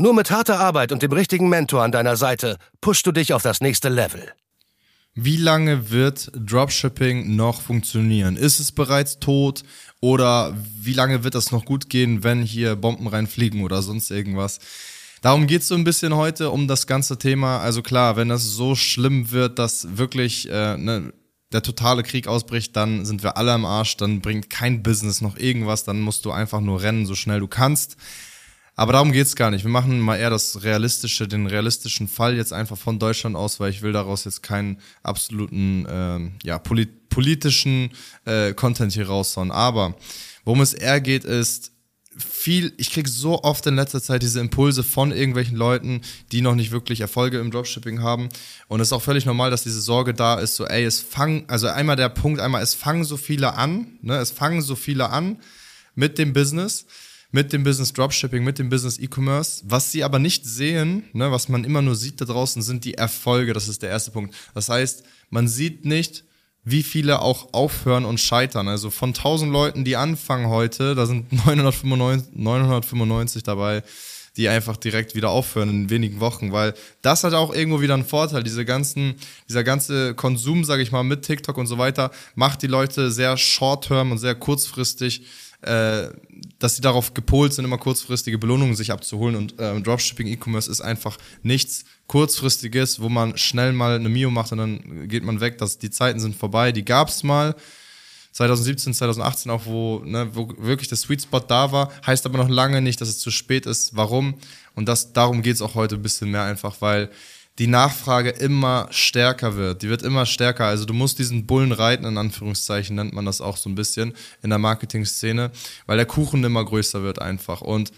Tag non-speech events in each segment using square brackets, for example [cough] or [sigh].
Nur mit harter Arbeit und dem richtigen Mentor an deiner Seite pushst du dich auf das nächste Level. Wie lange wird Dropshipping noch funktionieren? Ist es bereits tot oder wie lange wird das noch gut gehen, wenn hier Bomben reinfliegen oder sonst irgendwas? Darum geht es so ein bisschen heute um das ganze Thema. Also klar, wenn das so schlimm wird, dass wirklich äh, ne, der totale Krieg ausbricht, dann sind wir alle am Arsch, dann bringt kein Business noch irgendwas, dann musst du einfach nur rennen, so schnell du kannst. Aber darum geht's gar nicht. Wir machen mal eher das realistische, den realistischen Fall jetzt einfach von Deutschland aus, weil ich will daraus jetzt keinen absoluten ähm, ja, polit politischen äh, Content hier raushauen. Aber worum es eher geht, ist viel, ich krieg so oft in letzter Zeit diese Impulse von irgendwelchen Leuten, die noch nicht wirklich Erfolge im Dropshipping haben. Und es ist auch völlig normal, dass diese Sorge da ist, so, ey, es fangen, also einmal der Punkt, einmal, es fangen so viele an, ne, es fangen so viele an mit dem Business mit dem Business Dropshipping, mit dem Business E-Commerce. Was sie aber nicht sehen, ne, was man immer nur sieht da draußen, sind die Erfolge. Das ist der erste Punkt. Das heißt, man sieht nicht, wie viele auch aufhören und scheitern. Also von 1000 Leuten, die anfangen heute, da sind [laughs] 995, 995 dabei, die einfach direkt wieder aufhören in wenigen Wochen, weil das hat auch irgendwo wieder einen Vorteil. Diese ganzen, dieser ganze Konsum, sage ich mal, mit TikTok und so weiter, macht die Leute sehr short-term und sehr kurzfristig äh, dass sie darauf gepolt sind, immer kurzfristige Belohnungen sich abzuholen. Und äh, Dropshipping E-Commerce ist einfach nichts kurzfristiges, wo man schnell mal eine Mio macht und dann geht man weg. Das, die Zeiten sind vorbei. Die gab es mal. 2017, 2018 auch, wo, ne, wo wirklich der Sweet Spot da war, heißt aber noch lange nicht, dass es zu spät ist. Warum? Und das, darum geht es auch heute ein bisschen mehr einfach, weil die Nachfrage immer stärker wird. Die wird immer stärker. Also du musst diesen Bullen reiten, in Anführungszeichen nennt man das auch so ein bisschen in der Marketing-Szene, weil der Kuchen immer größer wird einfach. Und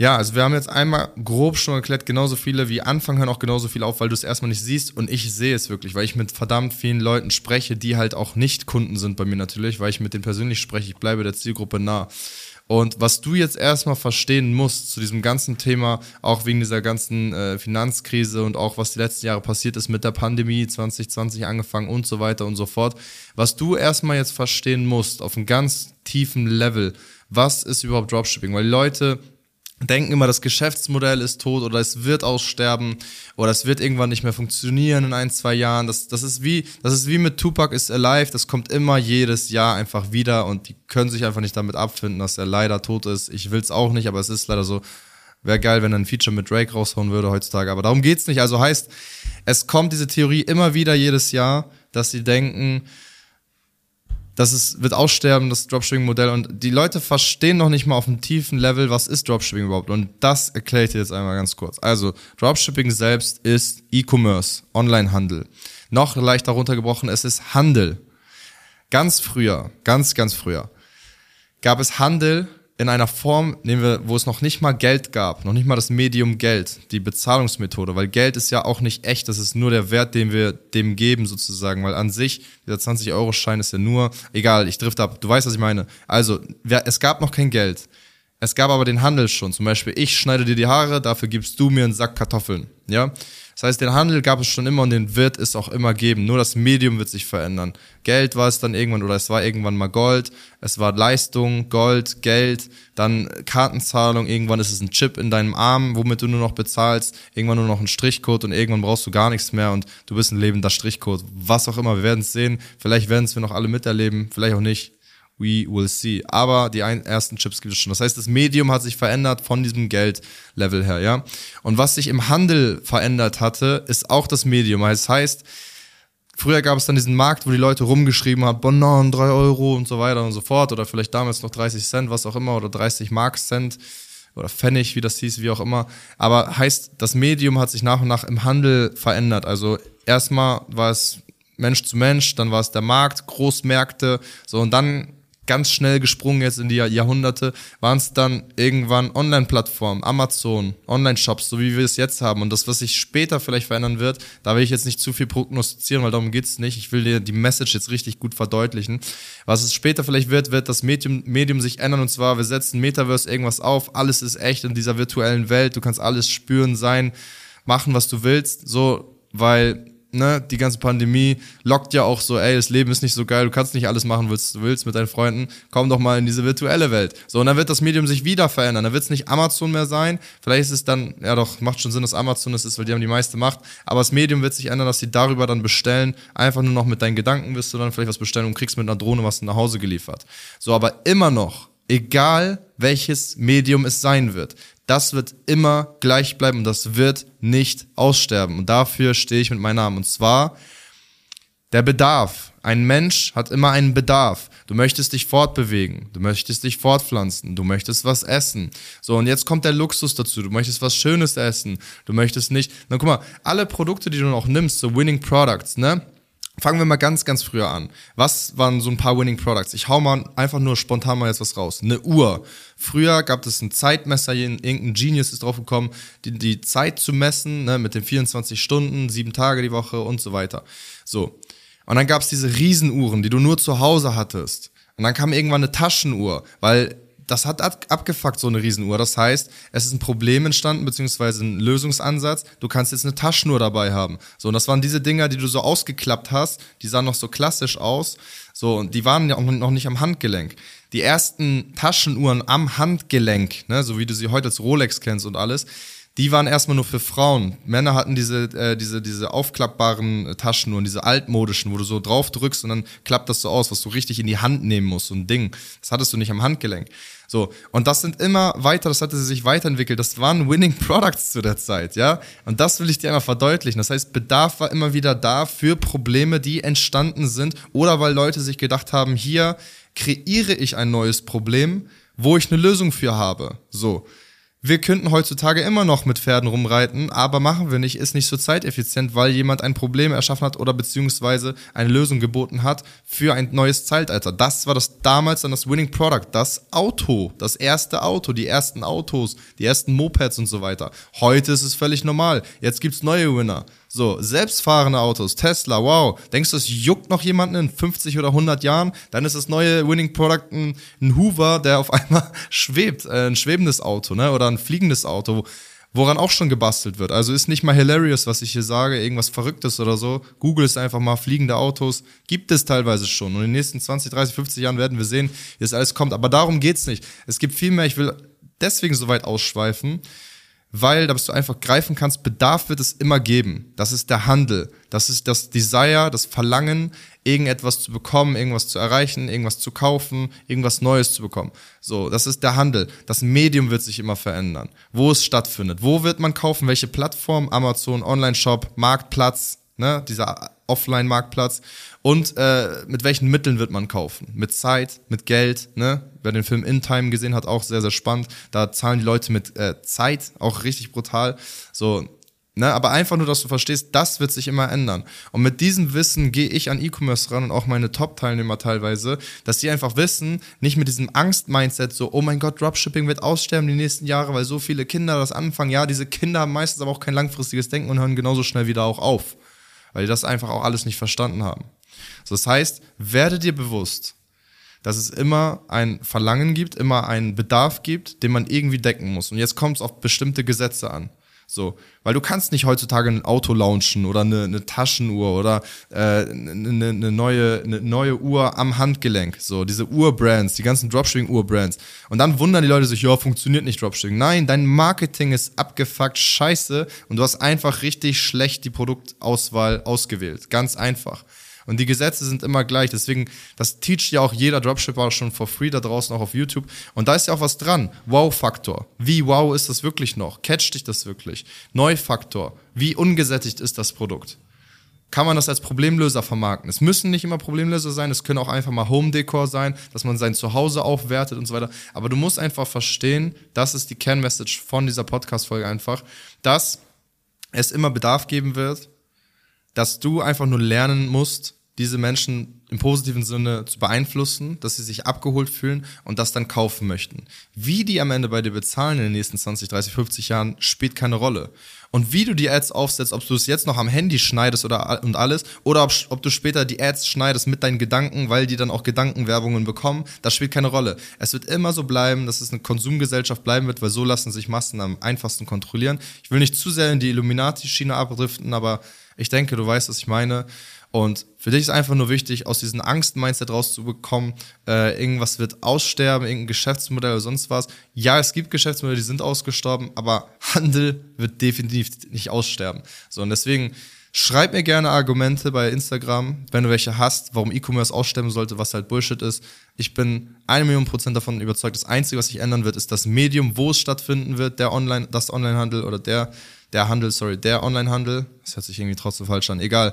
ja, also wir haben jetzt einmal grob schon erklärt, genauso viele wie Anfang hören auch genauso viel auf, weil du es erstmal nicht siehst und ich sehe es wirklich, weil ich mit verdammt vielen Leuten spreche, die halt auch nicht Kunden sind bei mir natürlich, weil ich mit denen persönlich spreche, ich bleibe der Zielgruppe nah. Und was du jetzt erstmal verstehen musst zu diesem ganzen Thema, auch wegen dieser ganzen äh, Finanzkrise und auch was die letzten Jahre passiert ist mit der Pandemie 2020 angefangen und so weiter und so fort, was du erstmal jetzt verstehen musst auf einem ganz tiefen Level, was ist überhaupt Dropshipping? Weil Leute denken immer, das Geschäftsmodell ist tot oder es wird aussterben oder es wird irgendwann nicht mehr funktionieren in ein, zwei Jahren. Das, das, ist, wie, das ist wie mit Tupac is Alive, das kommt immer jedes Jahr einfach wieder und die können sich einfach nicht damit abfinden, dass er leider tot ist. Ich will es auch nicht, aber es ist leider so. Wäre geil, wenn er ein Feature mit Drake raushauen würde heutzutage, aber darum geht's nicht. Also heißt, es kommt diese Theorie immer wieder jedes Jahr, dass sie denken, das ist, wird aussterben, das Dropshipping-Modell. Und die Leute verstehen noch nicht mal auf einem tiefen Level, was ist Dropshipping überhaupt. Und das erkläre ich dir jetzt einmal ganz kurz. Also, Dropshipping selbst ist E-Commerce, Online-Handel. Noch leichter runtergebrochen, es ist Handel. Ganz früher, ganz, ganz früher, gab es Handel in einer Form, nehmen wir, wo es noch nicht mal Geld gab, noch nicht mal das Medium Geld, die Bezahlungsmethode, weil Geld ist ja auch nicht echt, das ist nur der Wert, den wir dem geben sozusagen, weil an sich, dieser 20-Euro-Schein ist ja nur, egal, ich drift ab, du weißt, was ich meine. Also, es gab noch kein Geld. Es gab aber den Handel schon. Zum Beispiel, ich schneide dir die Haare, dafür gibst du mir einen Sack Kartoffeln. Ja? Das heißt, den Handel gab es schon immer und den wird es auch immer geben. Nur das Medium wird sich verändern. Geld war es dann irgendwann oder es war irgendwann mal Gold. Es war Leistung, Gold, Geld, dann Kartenzahlung. Irgendwann ist es ein Chip in deinem Arm, womit du nur noch bezahlst. Irgendwann nur noch ein Strichcode und irgendwann brauchst du gar nichts mehr und du bist ein lebender Strichcode. Was auch immer, wir werden es sehen. Vielleicht werden es wir noch alle miterleben, vielleicht auch nicht. We will see. Aber die ersten Chips gibt es schon. Das heißt, das Medium hat sich verändert von diesem Geldlevel her, ja. Und was sich im Handel verändert hatte, ist auch das Medium. Das heißt, früher gab es dann diesen Markt, wo die Leute rumgeschrieben haben, Bananen, 3 Euro und so weiter und so fort. Oder vielleicht damals noch 30 Cent, was auch immer, oder 30 Mark Cent oder Pfennig, wie das hieß, wie auch immer. Aber heißt, das Medium hat sich nach und nach im Handel verändert. Also erstmal war es Mensch zu Mensch, dann war es der Markt, Großmärkte, so und dann ganz schnell gesprungen jetzt in die Jahrhunderte, waren es dann irgendwann Online-Plattformen, Amazon, Online-Shops, so wie wir es jetzt haben. Und das, was sich später vielleicht verändern wird, da will ich jetzt nicht zu viel prognostizieren, weil darum geht's nicht. Ich will dir die Message jetzt richtig gut verdeutlichen. Was es später vielleicht wird, wird das Medium, Medium sich ändern. Und zwar, wir setzen Metaverse irgendwas auf, alles ist echt in dieser virtuellen Welt, du kannst alles spüren, sein, machen, was du willst, so, weil ne, die ganze Pandemie lockt ja auch so, ey, das Leben ist nicht so geil, du kannst nicht alles machen, was du willst mit deinen Freunden, komm doch mal in diese virtuelle Welt. So, und dann wird das Medium sich wieder verändern. Dann wird es nicht Amazon mehr sein. Vielleicht ist es dann, ja doch, macht schon Sinn, dass Amazon das ist, weil die haben die meiste Macht. Aber das Medium wird sich ändern, dass sie darüber dann bestellen. Einfach nur noch mit deinen Gedanken wirst du dann vielleicht was bestellen und kriegst mit einer Drohne was nach Hause geliefert. So, aber immer noch, egal welches Medium es sein wird, das wird immer gleich bleiben und das wird nicht aussterben. Und dafür stehe ich mit meinem Namen. Und zwar der Bedarf. Ein Mensch hat immer einen Bedarf. Du möchtest dich fortbewegen, du möchtest dich fortpflanzen, du möchtest was essen. So, und jetzt kommt der Luxus dazu. Du möchtest was Schönes essen. Du möchtest nicht. Na, guck mal, alle Produkte, die du noch nimmst, so Winning Products, ne? Fangen wir mal ganz, ganz früher an. Was waren so ein paar Winning Products? Ich hau mal einfach nur spontan mal jetzt was raus. Eine Uhr. Früher gab es ein Zeitmesser, irgendein Genius ist drauf gekommen, die, die Zeit zu messen, ne, mit den 24 Stunden, sieben Tage die Woche und so weiter. So. Und dann gab es diese Riesenuhren, die du nur zu Hause hattest. Und dann kam irgendwann eine Taschenuhr, weil das hat abgefuckt, so eine Riesenuhr. Das heißt, es ist ein Problem entstanden, beziehungsweise ein Lösungsansatz. Du kannst jetzt eine Taschenuhr dabei haben. So, und das waren diese Dinger, die du so ausgeklappt hast. Die sahen noch so klassisch aus. So, und die waren ja auch noch nicht am Handgelenk. Die ersten Taschenuhren am Handgelenk, ne, so wie du sie heute als Rolex kennst und alles, die waren erstmal nur für Frauen. Männer hatten diese, äh, diese, diese aufklappbaren Taschenuhren, diese altmodischen, wo du so drauf drückst und dann klappt das so aus, was du richtig in die Hand nehmen musst, so ein Ding. Das hattest du nicht am Handgelenk. So, und das sind immer weiter, das hatte sich weiterentwickelt. Das waren Winning Products zu der Zeit, ja. Und das will ich dir einmal verdeutlichen. Das heißt, Bedarf war immer wieder da für Probleme, die entstanden sind oder weil Leute sich gedacht haben, hier kreiere ich ein neues Problem, wo ich eine Lösung für habe. So. Wir könnten heutzutage immer noch mit Pferden rumreiten, aber machen wir nicht, ist nicht so zeiteffizient, weil jemand ein Problem erschaffen hat oder beziehungsweise eine Lösung geboten hat für ein neues Zeitalter. Das war das damals dann das Winning Product, das Auto, das erste Auto, die ersten Autos, die ersten Mopeds und so weiter. Heute ist es völlig normal. Jetzt gibt's neue Winner. So, selbstfahrende Autos, Tesla, wow. Denkst du, es juckt noch jemanden in 50 oder 100 Jahren? Dann ist das neue Winning Product ein, ein Hoover, der auf [laughs] einmal schwebt, äh, ein schwebendes Auto, ne? Oder ein fliegendes Auto, woran auch schon gebastelt wird. Also ist nicht mal hilarious, was ich hier sage, irgendwas Verrücktes oder so. Google ist einfach mal fliegende Autos. Gibt es teilweise schon. Und in den nächsten 20, 30, 50 Jahren werden wir sehen, wie das alles kommt. Aber darum geht's nicht. Es gibt viel mehr, ich will deswegen so weit ausschweifen, weil, dass du einfach greifen kannst, Bedarf wird es immer geben. Das ist der Handel. Das ist das Desire, das Verlangen, irgendetwas zu bekommen, irgendwas zu erreichen, irgendwas zu kaufen, irgendwas Neues zu bekommen. So, das ist der Handel. Das Medium wird sich immer verändern. Wo es stattfindet. Wo wird man kaufen? Welche Plattform? Amazon, Online-Shop, Marktplatz, ne? Dieser Offline-Marktplatz. Und äh, mit welchen Mitteln wird man kaufen? Mit Zeit, mit Geld, ne? Wer den Film In Time gesehen hat, auch sehr, sehr spannend. Da zahlen die Leute mit äh, Zeit, auch richtig brutal. So, Ne, aber einfach nur, dass du verstehst, das wird sich immer ändern. Und mit diesem Wissen gehe ich an E-Commerce ran und auch meine Top-Teilnehmer teilweise, dass die einfach wissen, nicht mit diesem Angst-Mindset so, oh mein Gott, Dropshipping wird aussterben die nächsten Jahre, weil so viele Kinder das anfangen. Ja, diese Kinder haben meistens aber auch kein langfristiges Denken und hören genauso schnell wieder auch auf, weil die das einfach auch alles nicht verstanden haben. So, das heißt, werde dir bewusst, dass es immer ein Verlangen gibt, immer einen Bedarf gibt, den man irgendwie decken muss. Und jetzt kommt es auf bestimmte Gesetze an. So, weil du kannst nicht heutzutage ein Auto launchen oder eine, eine Taschenuhr oder äh, eine, eine, neue, eine neue Uhr am Handgelenk. So, diese Uhrbrands, die ganzen Dropshipping-Uhrbrands. Und dann wundern die Leute sich, ja, funktioniert nicht Dropshipping. Nein, dein Marketing ist abgefuckt scheiße und du hast einfach richtig schlecht die Produktauswahl ausgewählt. Ganz einfach. Und die Gesetze sind immer gleich. Deswegen, das teacht ja auch jeder Dropshipper schon for free da draußen auch auf YouTube. Und da ist ja auch was dran. Wow-Faktor. Wie wow ist das wirklich noch? Catcht dich das wirklich? Neu-Faktor. Wie ungesättigt ist das Produkt? kann man das als Problemlöser vermarkten. Es müssen nicht immer Problemlöser sein, es können auch einfach mal Home-Decor sein, dass man sein Zuhause aufwertet und so weiter. Aber du musst einfach verstehen, das ist die Kernmessage von dieser Podcast-Folge einfach, dass es immer Bedarf geben wird, dass du einfach nur lernen musst, diese Menschen im positiven Sinne zu beeinflussen, dass sie sich abgeholt fühlen und das dann kaufen möchten. Wie die am Ende bei dir bezahlen in den nächsten 20, 30, 50 Jahren, spielt keine Rolle. Und wie du die Ads aufsetzt, ob du es jetzt noch am Handy schneidest oder und alles, oder ob, ob du später die Ads schneidest mit deinen Gedanken, weil die dann auch Gedankenwerbungen bekommen, das spielt keine Rolle. Es wird immer so bleiben, dass es eine Konsumgesellschaft bleiben wird, weil so lassen sich Massen am einfachsten kontrollieren. Ich will nicht zu sehr in die Illuminati-Schiene abdriften, aber ich denke, du weißt, was ich meine. Und für dich ist einfach nur wichtig, aus diesem Angst-Mindset rauszubekommen, äh, irgendwas wird aussterben, irgendein Geschäftsmodell oder sonst was. Ja, es gibt Geschäftsmodelle, die sind ausgestorben, aber Handel wird definitiv nicht aussterben. So, und deswegen schreib mir gerne Argumente bei Instagram, wenn du welche hast, warum E-Commerce aussterben sollte, was halt Bullshit ist. Ich bin eine Million Prozent davon überzeugt, das Einzige, was sich ändern wird, ist das Medium, wo es stattfinden wird, der Online, das Onlinehandel oder der, der Handel, sorry, der Onlinehandel. Das hört sich irgendwie trotzdem falsch an. Egal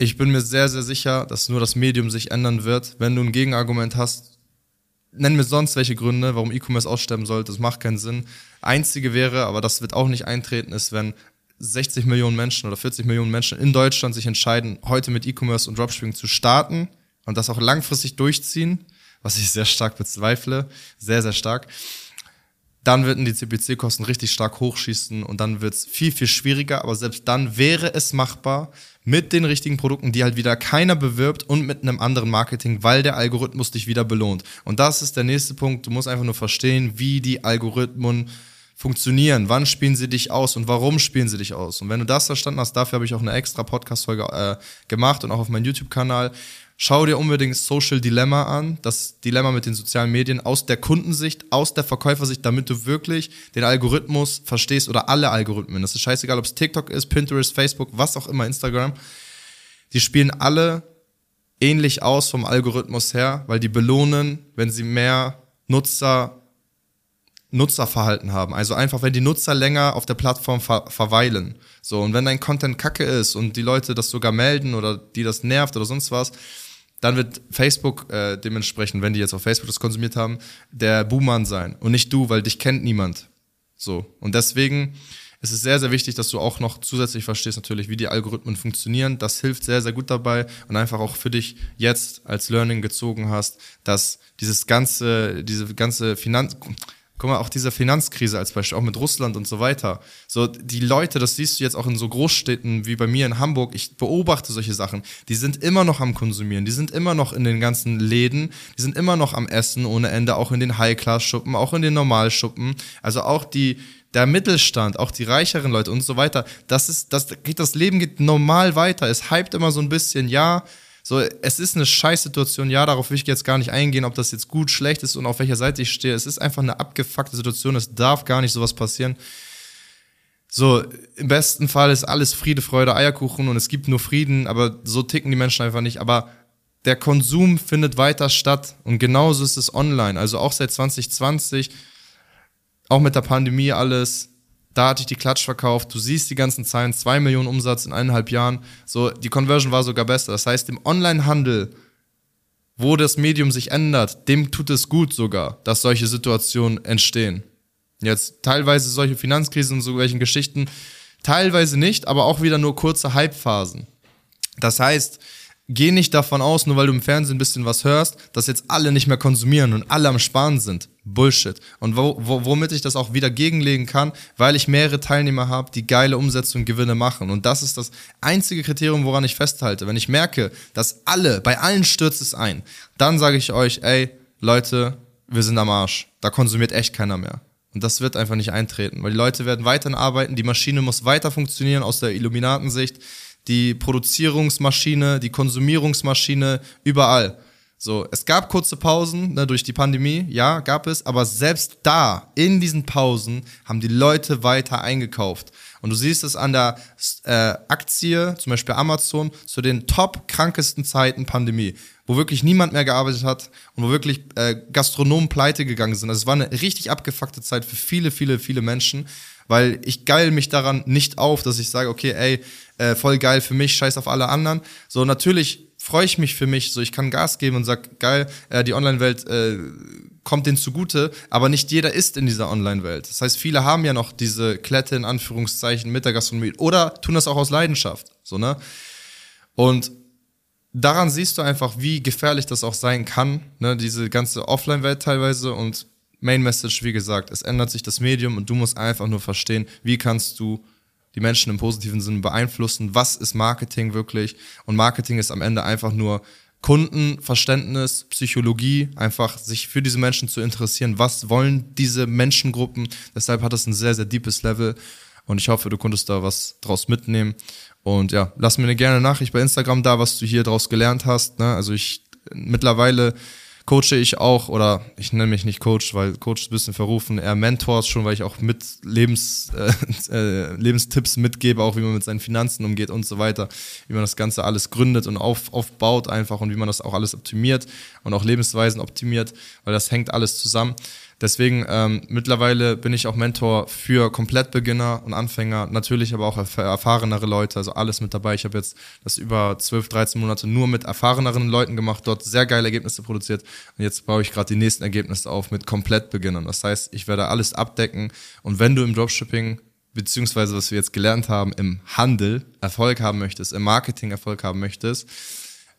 ich bin mir sehr, sehr sicher, dass nur das Medium sich ändern wird. Wenn du ein Gegenargument hast, nenn mir sonst welche Gründe, warum E-Commerce aussterben sollte. Das macht keinen Sinn. Einzige wäre, aber das wird auch nicht eintreten, ist, wenn 60 Millionen Menschen oder 40 Millionen Menschen in Deutschland sich entscheiden, heute mit E-Commerce und Dropshipping zu starten und das auch langfristig durchziehen, was ich sehr stark bezweifle, sehr, sehr stark dann würden die CPC-Kosten richtig stark hochschießen und dann wird es viel, viel schwieriger. Aber selbst dann wäre es machbar mit den richtigen Produkten, die halt wieder keiner bewirbt und mit einem anderen Marketing, weil der Algorithmus dich wieder belohnt. Und das ist der nächste Punkt. Du musst einfach nur verstehen, wie die Algorithmen funktionieren, wann spielen sie dich aus und warum spielen sie dich aus. Und wenn du das verstanden hast, dafür habe ich auch eine extra Podcast-Folge äh, gemacht und auch auf meinem YouTube-Kanal. Schau dir unbedingt Social Dilemma an, das Dilemma mit den sozialen Medien aus der Kundensicht, aus der Verkäufersicht, damit du wirklich den Algorithmus verstehst oder alle Algorithmen. Das ist scheißegal, ob es TikTok ist, Pinterest, Facebook, was auch immer, Instagram. Die spielen alle ähnlich aus vom Algorithmus her, weil die belohnen, wenn sie mehr Nutzer Nutzerverhalten haben. Also einfach, wenn die Nutzer länger auf der Plattform ver verweilen. So, und wenn dein Content kacke ist und die Leute das sogar melden oder die das nervt oder sonst was, dann wird Facebook äh, dementsprechend, wenn die jetzt auf Facebook das konsumiert haben, der Buhmann sein und nicht du, weil dich kennt niemand. So. Und deswegen ist es sehr, sehr wichtig, dass du auch noch zusätzlich verstehst natürlich, wie die Algorithmen funktionieren. Das hilft sehr, sehr gut dabei und einfach auch für dich jetzt als Learning gezogen hast, dass dieses ganze, diese ganze Finanz, Guck mal, auch diese Finanzkrise als Beispiel, auch mit Russland und so weiter. So, die Leute, das siehst du jetzt auch in so Großstädten wie bei mir in Hamburg, ich beobachte solche Sachen, die sind immer noch am Konsumieren, die sind immer noch in den ganzen Läden, die sind immer noch am Essen ohne Ende, auch in den High-Class-Schuppen, auch in den Normalschuppen. Also auch die, der Mittelstand, auch die reicheren Leute und so weiter. Das ist, das geht, das Leben geht normal weiter. Es hypt immer so ein bisschen, ja, so, es ist eine Scheißsituation, ja, darauf will ich jetzt gar nicht eingehen, ob das jetzt gut, schlecht ist und auf welcher Seite ich stehe. Es ist einfach eine abgefuckte Situation, es darf gar nicht sowas passieren. So, im besten Fall ist alles Friede, Freude, Eierkuchen und es gibt nur Frieden, aber so ticken die Menschen einfach nicht. Aber der Konsum findet weiter statt und genauso ist es online. Also auch seit 2020, auch mit der Pandemie alles, da hatte ich die Klatsch verkauft. Du siehst die ganzen Zahlen, zwei Millionen Umsatz in eineinhalb Jahren. So, die Conversion war sogar besser. Das heißt, im Onlinehandel, wo das Medium sich ändert, dem tut es gut sogar, dass solche Situationen entstehen. Jetzt teilweise solche Finanzkrisen und so welchen Geschichten, teilweise nicht, aber auch wieder nur kurze Hypephasen. Das heißt, geh nicht davon aus, nur weil du im Fernsehen ein bisschen was hörst, dass jetzt alle nicht mehr konsumieren und alle am Sparen sind. Bullshit. Und wo, wo, womit ich das auch wieder gegenlegen kann, weil ich mehrere Teilnehmer habe, die geile Umsätze und Gewinne machen. Und das ist das einzige Kriterium, woran ich festhalte. Wenn ich merke, dass alle, bei allen stürzt es ein, dann sage ich euch, ey, Leute, wir sind am Arsch. Da konsumiert echt keiner mehr. Und das wird einfach nicht eintreten, weil die Leute werden weiterhin arbeiten, die Maschine muss weiter funktionieren aus der Illuminatensicht die Produzierungsmaschine, die Konsumierungsmaschine, überall. So, es gab kurze Pausen ne, durch die Pandemie, ja, gab es, aber selbst da, in diesen Pausen, haben die Leute weiter eingekauft. Und du siehst es an der äh, Aktie, zum Beispiel Amazon, zu den top krankesten Zeiten Pandemie, wo wirklich niemand mehr gearbeitet hat und wo wirklich äh, Gastronomen pleite gegangen sind. Also es war eine richtig abgefuckte Zeit für viele, viele, viele Menschen weil ich geil mich daran nicht auf, dass ich sage, okay, ey, äh, voll geil für mich, scheiß auf alle anderen. So, natürlich freue ich mich für mich, so ich kann Gas geben und sag, geil, äh, die Online-Welt äh, kommt denen zugute, aber nicht jeder ist in dieser Online-Welt. Das heißt, viele haben ja noch diese Klette in Anführungszeichen mit der Gastronomie oder tun das auch aus Leidenschaft, so, ne? Und daran siehst du einfach, wie gefährlich das auch sein kann, ne? diese ganze Offline-Welt teilweise und Main Message, wie gesagt, es ändert sich das Medium und du musst einfach nur verstehen, wie kannst du die Menschen im positiven Sinne beeinflussen, was ist Marketing wirklich? Und Marketing ist am Ende einfach nur Kundenverständnis, Psychologie, einfach sich für diese Menschen zu interessieren, was wollen diese Menschengruppen, deshalb hat es ein sehr, sehr deepes Level und ich hoffe, du konntest da was draus mitnehmen. Und ja, lass mir eine gerne Nachricht bei Instagram da, was du hier draus gelernt hast, ne? also ich mittlerweile coache ich auch, oder ich nenne mich nicht Coach, weil Coach ist ein bisschen verrufen, eher Mentors schon, weil ich auch mit Lebens, äh, [laughs] äh, Lebenstipps mitgebe, auch wie man mit seinen Finanzen umgeht und so weiter, wie man das Ganze alles gründet und auf, aufbaut einfach und wie man das auch alles optimiert und auch Lebensweisen optimiert, weil das hängt alles zusammen. Deswegen ähm, mittlerweile bin ich auch Mentor für Komplettbeginner und Anfänger, natürlich aber auch für erfahrenere Leute, also alles mit dabei. Ich habe jetzt das über 12, 13 Monate nur mit erfahreneren Leuten gemacht, dort sehr geile Ergebnisse produziert und jetzt baue ich gerade die nächsten Ergebnisse auf mit Komplettbeginnern. Das heißt, ich werde alles abdecken und wenn du im Dropshipping beziehungsweise was wir jetzt gelernt haben, im Handel Erfolg haben möchtest, im Marketing Erfolg haben möchtest,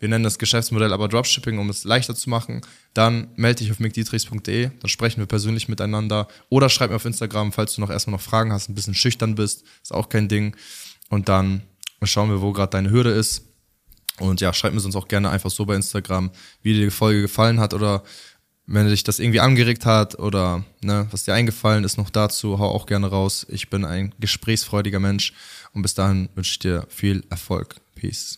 wir nennen das Geschäftsmodell aber Dropshipping, um es leichter zu machen, dann melde dich auf mickdietrichs.de, dann sprechen wir persönlich miteinander oder schreib mir auf Instagram, falls du noch erstmal noch Fragen hast, ein bisschen schüchtern bist, ist auch kein Ding. Und dann schauen wir, wo gerade deine Hürde ist. Und ja, schreib mir sonst auch gerne einfach so bei Instagram, wie dir die Folge gefallen hat oder wenn dich das irgendwie angeregt hat oder ne, was dir eingefallen ist noch dazu, hau auch gerne raus. Ich bin ein gesprächsfreudiger Mensch und bis dahin wünsche ich dir viel Erfolg. Peace.